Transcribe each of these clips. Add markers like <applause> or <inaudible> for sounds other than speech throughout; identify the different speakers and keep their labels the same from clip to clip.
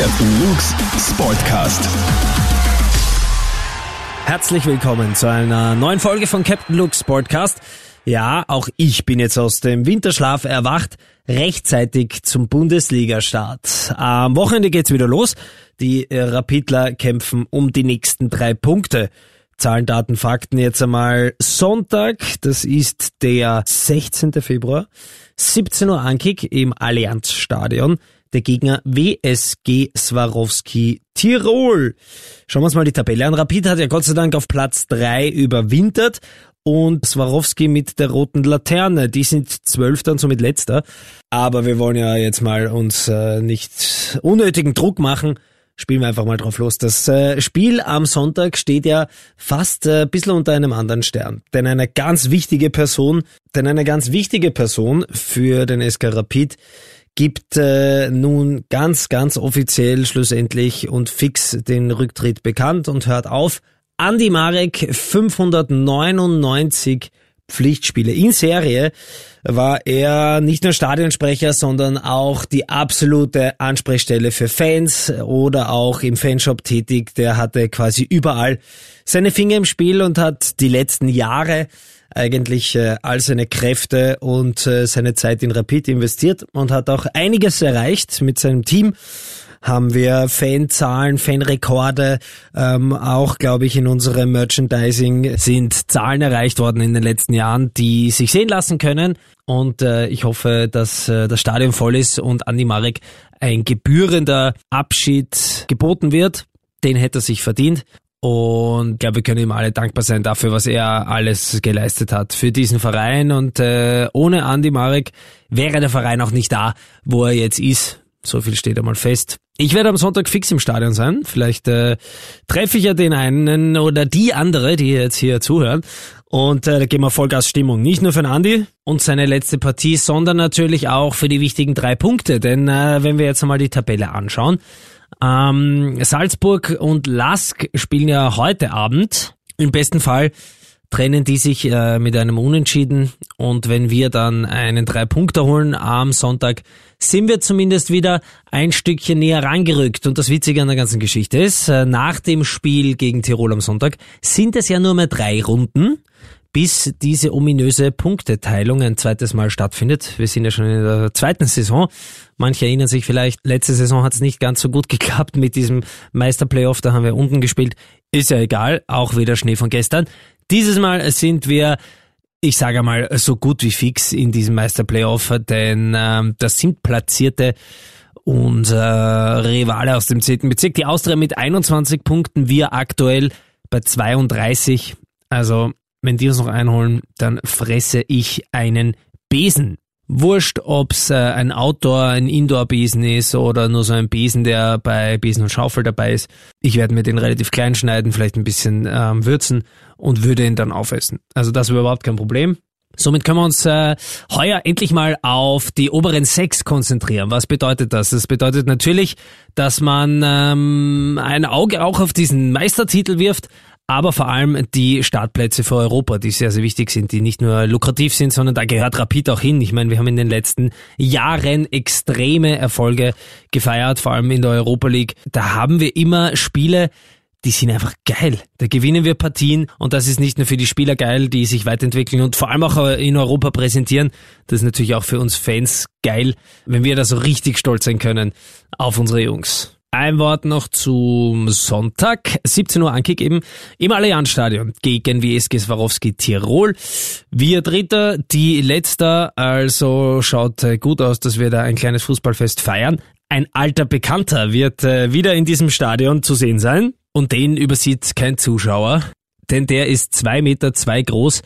Speaker 1: Captain Luke's Sportcast.
Speaker 2: Herzlich willkommen zu einer neuen Folge von Captain Luke's Sportcast. Ja, auch ich bin jetzt aus dem Winterschlaf erwacht, rechtzeitig zum Bundesliga-Start. Am Wochenende geht's wieder los. Die Rapidler kämpfen um die nächsten drei Punkte. Zahlen, Daten, Fakten jetzt einmal Sonntag, das ist der 16. Februar, 17 Uhr Ankick im Allianzstadion. Der Gegner WSG Swarovski Tirol. Schauen wir uns mal die Tabelle an. Rapid hat ja Gott sei Dank auf Platz 3 überwintert und Swarovski mit der roten Laterne. Die sind zwölfter und somit letzter. Aber wir wollen ja jetzt mal uns äh, nicht unnötigen Druck machen spielen wir einfach mal drauf los. Das äh, Spiel am Sonntag steht ja fast äh, ein bisschen unter einem anderen Stern. Denn eine ganz wichtige Person, denn eine ganz wichtige Person für den SK Rapid gibt äh, nun ganz, ganz offiziell schlussendlich und fix den Rücktritt bekannt und hört auf. Andi Marek 599 Pflichtspiele in Serie war er nicht nur Stadionsprecher, sondern auch die absolute Ansprechstelle für Fans oder auch im Fanshop tätig. Der hatte quasi überall seine Finger im Spiel und hat die letzten Jahre eigentlich äh, all seine Kräfte und äh, seine Zeit in Rapid investiert und hat auch einiges erreicht mit seinem Team haben wir Fanzahlen, Fanrekorde. Ähm, auch, glaube ich, in unserem Merchandising sind Zahlen erreicht worden in den letzten Jahren, die sich sehen lassen können. Und äh, ich hoffe, dass äh, das Stadion voll ist und Andi Marek ein gebührender Abschied geboten wird. Den hätte er sich verdient. Und ich glaube, wir können ihm alle dankbar sein dafür, was er alles geleistet hat für diesen Verein. Und äh, ohne Andi Marek wäre der Verein auch nicht da, wo er jetzt ist. So viel steht einmal fest. Ich werde am Sonntag fix im Stadion sein. Vielleicht äh, treffe ich ja den einen oder die andere, die jetzt hier zuhören. Und äh, da gehen wir Vollgas Stimmung. Nicht nur für den Andi und seine letzte Partie, sondern natürlich auch für die wichtigen drei Punkte. Denn äh, wenn wir jetzt einmal die Tabelle anschauen, ähm, Salzburg und Lask spielen ja heute Abend. Im besten Fall trennen die sich äh, mit einem Unentschieden und wenn wir dann einen drei Punkte holen am Sonntag, sind wir zumindest wieder ein Stückchen näher rangerückt. Und das Witzige an der ganzen Geschichte ist, äh, nach dem Spiel gegen Tirol am Sonntag sind es ja nur mehr drei Runden bis diese ominöse Punkteteilung ein zweites Mal stattfindet. Wir sind ja schon in der zweiten Saison. Manche erinnern sich vielleicht, letzte Saison hat es nicht ganz so gut <laughs> geklappt mit diesem Meisterplayoff, da haben wir unten gespielt. Ist ja egal, auch wieder Schnee von gestern. Dieses Mal sind wir, ich sage mal, so gut wie fix in diesem Meisterplayoff, denn ähm, das sind Platzierte und äh, Rivale aus dem 10. Bezirk. Die Austria mit 21 Punkten, wir aktuell bei 32. Also, wenn die uns noch einholen, dann fresse ich einen Besen. Wurscht, ob's äh, ein Outdoor, ein Indoor-Besen ist oder nur so ein Besen, der bei Besen und Schaufel dabei ist. Ich werde mir den relativ klein schneiden, vielleicht ein bisschen ähm, würzen und würde ihn dann aufessen. Also das wäre überhaupt kein Problem. Somit können wir uns äh, heuer endlich mal auf die oberen sechs konzentrieren. Was bedeutet das? Das bedeutet natürlich, dass man ähm, ein Auge auch auf diesen Meistertitel wirft, aber vor allem die Startplätze für Europa, die sehr, sehr wichtig sind, die nicht nur lukrativ sind, sondern da gehört Rapid auch hin. Ich meine, wir haben in den letzten Jahren extreme Erfolge gefeiert, vor allem in der Europa League. Da haben wir immer Spiele, die sind einfach geil. Da gewinnen wir Partien und das ist nicht nur für die Spieler geil, die sich weiterentwickeln und vor allem auch in Europa präsentieren. Das ist natürlich auch für uns Fans geil, wenn wir da so richtig stolz sein können auf unsere Jungs. Ein Wort noch zum Sonntag, 17 Uhr Ankick eben im Allianzstadion gegen WSG Swarovski Tirol. Wir Dritter, die Letzter, also schaut gut aus, dass wir da ein kleines Fußballfest feiern. Ein alter Bekannter wird äh, wieder in diesem Stadion zu sehen sein und den übersieht kein Zuschauer, denn der ist zwei Meter zwei groß,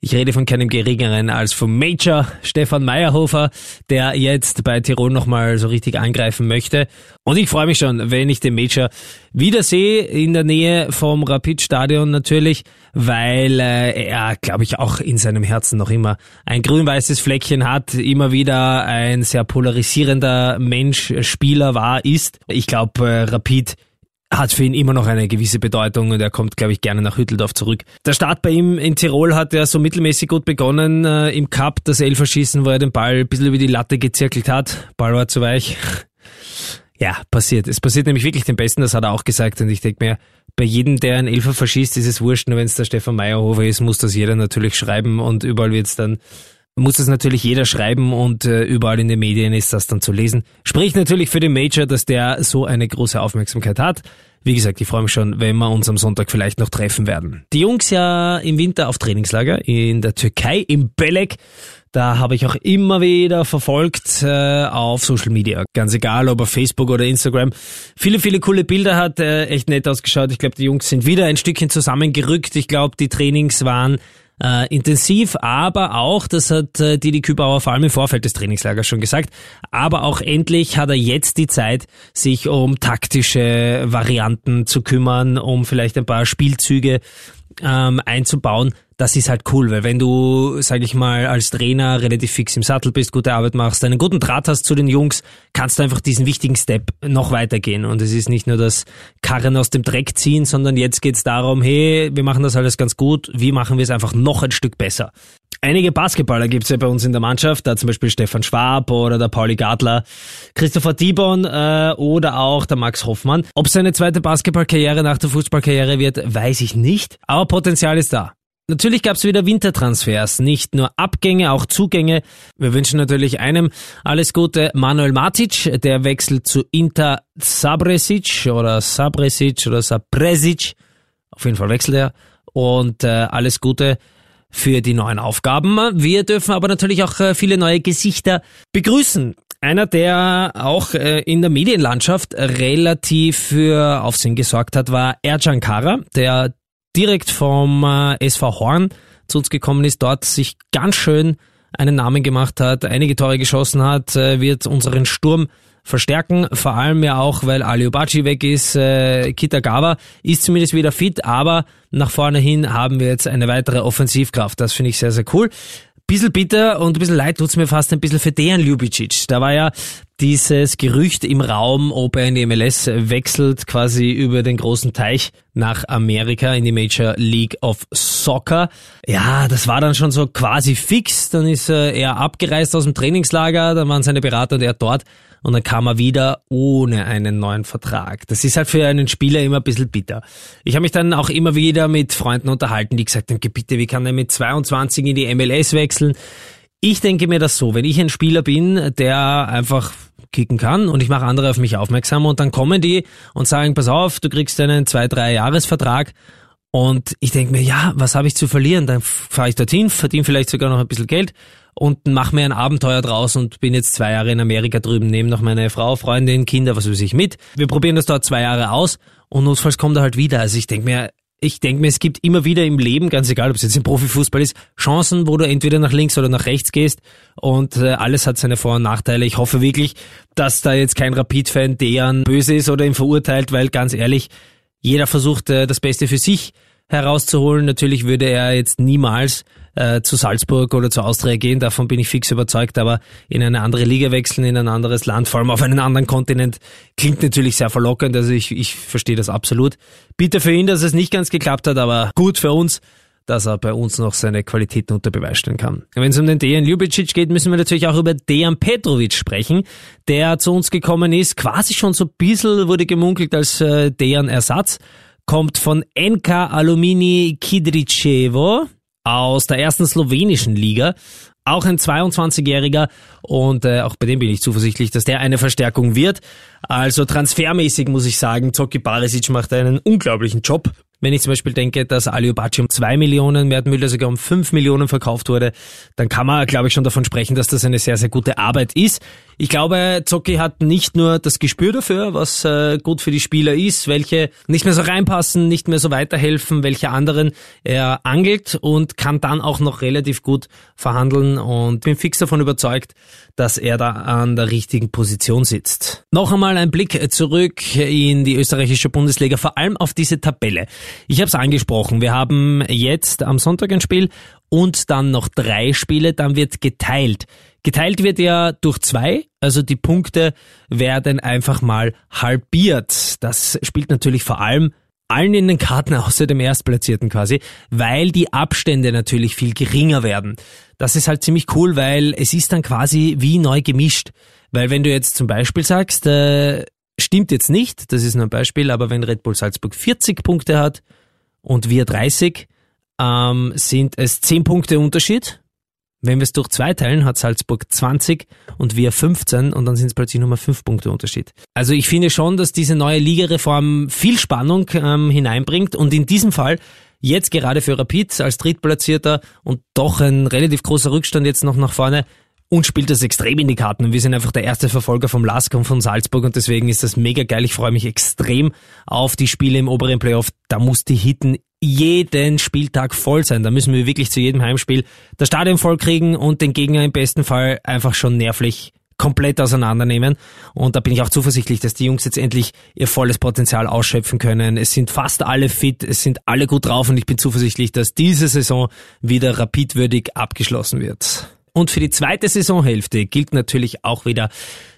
Speaker 2: ich rede von keinem geringeren als vom Major Stefan Meyerhofer, der jetzt bei Tirol nochmal so richtig angreifen möchte. Und ich freue mich schon, wenn ich den Major wiedersehe in der Nähe vom Rapid-Stadion natürlich, weil äh, er, glaube ich, auch in seinem Herzen noch immer ein grün-weißes Fleckchen hat, immer wieder ein sehr polarisierender Mensch, Spieler war, ist. Ich glaube, äh, Rapid hat für ihn immer noch eine gewisse Bedeutung und er kommt, glaube ich, gerne nach Hütteldorf zurück. Der Start bei ihm in Tirol hat ja so mittelmäßig gut begonnen äh, im Cup, das Elferschießen, wo er den Ball ein bisschen über die Latte gezirkelt hat. Ball war zu weich. <laughs> Ja, passiert. Es passiert nämlich wirklich dem Besten, das hat er auch gesagt. Und ich denke mir, bei jedem, der einen Elfer verschießt, ist es wurscht. Nur wenn es der Stefan Meyerhofer ist, muss das jeder natürlich schreiben und überall wird es dann muss es natürlich jeder schreiben und äh, überall in den Medien ist das dann zu lesen. Spricht natürlich für den Major, dass der so eine große Aufmerksamkeit hat. Wie gesagt, ich freue mich schon, wenn wir uns am Sonntag vielleicht noch treffen werden. Die Jungs ja im Winter auf Trainingslager in der Türkei, im Belek. Da habe ich auch immer wieder verfolgt äh, auf Social Media. Ganz egal, ob auf Facebook oder Instagram. Viele, viele coole Bilder hat äh, echt nett ausgeschaut. Ich glaube, die Jungs sind wieder ein Stückchen zusammengerückt. Ich glaube, die Trainings waren äh, intensiv, aber auch, das hat äh, Didi Kübauer vor allem im Vorfeld des Trainingslagers schon gesagt, aber auch endlich hat er jetzt die Zeit, sich um taktische Varianten zu kümmern, um vielleicht ein paar Spielzüge ähm, einzubauen, das ist halt cool, weil wenn du, sag ich mal, als Trainer relativ fix im Sattel bist, gute Arbeit machst, einen guten Draht hast zu den Jungs, kannst du einfach diesen wichtigen Step noch weitergehen. Und es ist nicht nur das Karren aus dem Dreck ziehen, sondern jetzt geht's darum, hey, wir machen das alles ganz gut, wie machen wir es einfach noch ein Stück besser? Einige Basketballer gibt's ja bei uns in der Mannschaft, da zum Beispiel Stefan Schwab oder der Pauli Gadler, Christopher Dibon äh, oder auch der Max Hoffmann. Ob seine zweite Basketballkarriere nach der Fußballkarriere wird, weiß ich nicht, aber Potenzial ist da. Natürlich gab es wieder Wintertransfers, nicht nur Abgänge, auch Zugänge. Wir wünschen natürlich einem alles Gute. Manuel Matic, der wechselt zu Inter Sabresic oder Sabresic oder Sabresic. Auf jeden Fall wechselt er. Und äh, alles Gute für die neuen Aufgaben. Wir dürfen aber natürlich auch äh, viele neue Gesichter begrüßen. Einer, der auch äh, in der Medienlandschaft relativ für Aufsehen gesorgt hat, war Ercan Kara, der direkt vom äh, SV Horn zu uns gekommen ist, dort sich ganz schön einen Namen gemacht hat, einige Tore geschossen hat, wird unseren Sturm verstärken, vor allem ja auch, weil Ali Obachi weg ist, äh, Kitagawa ist zumindest wieder fit, aber nach vorne hin haben wir jetzt eine weitere Offensivkraft. Das finde ich sehr, sehr cool bisschen bitter und ein bisschen leid tut's mir fast ein bisschen für Dejan Ljubicic. Da war ja dieses Gerücht im Raum, ob er in die MLS wechselt, quasi über den großen Teich nach Amerika in die Major League of Soccer. Ja, das war dann schon so quasi fix. Dann ist er abgereist aus dem Trainingslager, dann waren seine Berater und er dort und dann kam er wieder ohne einen neuen Vertrag. Das ist halt für einen Spieler immer ein bisschen bitter. Ich habe mich dann auch immer wieder mit Freunden unterhalten, die gesagt haben, bitte, wie kann er mit 22 in die MLS wechseln? Ich denke mir das so, wenn ich ein Spieler bin, der einfach kicken kann und ich mache andere auf mich aufmerksam und dann kommen die und sagen, pass auf, du kriegst einen zwei, drei Jahresvertrag und ich denke mir, ja, was habe ich zu verlieren? Dann fahre ich dorthin, verdiene vielleicht sogar noch ein bisschen Geld und mache mir ein Abenteuer draus und bin jetzt zwei Jahre in Amerika drüben, nehme noch meine Frau, Freundin, Kinder, was weiß ich mit. Wir probieren das dort zwei Jahre aus und notfalls kommt er halt wieder. Also ich denke mir, ich denke mir, es gibt immer wieder im Leben, ganz egal, ob es jetzt im Profifußball ist, Chancen, wo du entweder nach links oder nach rechts gehst und äh, alles hat seine Vor- und Nachteile. Ich hoffe wirklich, dass da jetzt kein Rapid-Fan deren böse ist oder ihn verurteilt, weil ganz ehrlich, jeder versucht äh, das Beste für sich herauszuholen. Natürlich würde er jetzt niemals äh, zu Salzburg oder zu Austria gehen, davon bin ich fix überzeugt, aber in eine andere Liga wechseln, in ein anderes Land, vor allem auf einen anderen Kontinent, klingt natürlich sehr verlockend, also ich, ich verstehe das absolut. Bitte für ihn, dass es nicht ganz geklappt hat, aber gut für uns, dass er bei uns noch seine Qualitäten unter Beweis stellen kann. Wenn es um den Dejan Ljubicic geht, müssen wir natürlich auch über Dejan Petrovic sprechen, der zu uns gekommen ist, quasi schon so ein bisschen wurde gemunkelt als äh, Dejan Ersatz kommt von NK Alumini Kidričevo aus der ersten slowenischen Liga. Auch ein 22-Jähriger und äh, auch bei dem bin ich zuversichtlich, dass der eine Verstärkung wird. Also transfermäßig muss ich sagen, Zoki Barisic macht einen unglaublichen Job. Wenn ich zum Beispiel denke, dass Aliobaci um zwei Millionen, Mert Müller sogar um fünf Millionen verkauft wurde, dann kann man, glaube ich, schon davon sprechen, dass das eine sehr, sehr gute Arbeit ist. Ich glaube, Zocki hat nicht nur das Gespür dafür, was äh, gut für die Spieler ist, welche nicht mehr so reinpassen, nicht mehr so weiterhelfen, welche anderen er angelt und kann dann auch noch relativ gut verhandeln und bin fix davon überzeugt, dass er da an der richtigen Position sitzt. Noch einmal ein Blick zurück in die österreichische Bundesliga, vor allem auf diese Tabelle. Ich habe es angesprochen, wir haben jetzt am Sonntag ein Spiel und dann noch drei Spiele, dann wird geteilt. Geteilt wird ja durch zwei, also die Punkte werden einfach mal halbiert. Das spielt natürlich vor allem allen in den Karten außer dem Erstplatzierten quasi, weil die Abstände natürlich viel geringer werden. Das ist halt ziemlich cool, weil es ist dann quasi wie neu gemischt. Weil wenn du jetzt zum Beispiel sagst, äh, stimmt jetzt nicht, das ist nur ein Beispiel, aber wenn Red Bull Salzburg 40 Punkte hat und wir 30, ähm, sind es 10 Punkte Unterschied. Wenn wir es durch zwei teilen, hat Salzburg 20 und wir 15 und dann sind es plötzlich nochmal 5 Punkte Unterschied. Also ich finde schon, dass diese neue Ligareform viel Spannung ähm, hineinbringt und in diesem Fall jetzt gerade für Rapid als Drittplatzierter und doch ein relativ großer Rückstand jetzt noch nach vorne uns spielt das extrem in die Karten und wir sind einfach der erste Verfolger vom Lask und von Salzburg und deswegen ist das mega geil. Ich freue mich extrem auf die Spiele im oberen Playoff. Da muss die Hitten jeden Spieltag voll sein. Da müssen wir wirklich zu jedem Heimspiel das Stadion voll kriegen und den Gegner im besten Fall einfach schon nervlich komplett auseinandernehmen. Und da bin ich auch zuversichtlich, dass die Jungs jetzt endlich ihr volles Potenzial ausschöpfen können. Es sind fast alle fit, es sind alle gut drauf und ich bin zuversichtlich, dass diese Saison wieder rapidwürdig abgeschlossen wird. Und für die zweite Saisonhälfte gilt natürlich auch wieder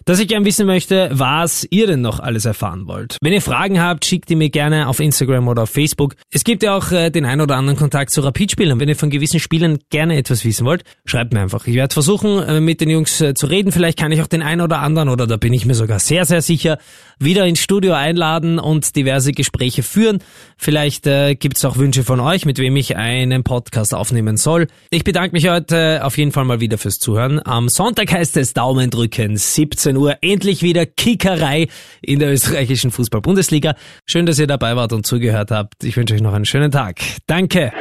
Speaker 2: dass ich gern wissen möchte, was ihr denn noch alles erfahren wollt. Wenn ihr Fragen habt, schickt die mir gerne auf Instagram oder auf Facebook. Es gibt ja auch äh, den ein oder anderen Kontakt zu Rapid-Spielern. Wenn ihr von gewissen Spielern gerne etwas wissen wollt, schreibt mir einfach. Ich werde versuchen, äh, mit den Jungs äh, zu reden. Vielleicht kann ich auch den ein oder anderen, oder da bin ich mir sogar sehr, sehr sicher, wieder ins Studio einladen und diverse Gespräche führen. Vielleicht äh, gibt es auch Wünsche von euch, mit wem ich einen Podcast aufnehmen soll. Ich bedanke mich heute auf jeden Fall mal wieder fürs Zuhören. Am Sonntag heißt es Daumen drücken, 17 17 Uhr endlich wieder Kickerei in der österreichischen Fußball-Bundesliga. Schön, dass ihr dabei wart und zugehört habt. Ich wünsche euch noch einen schönen Tag. Danke.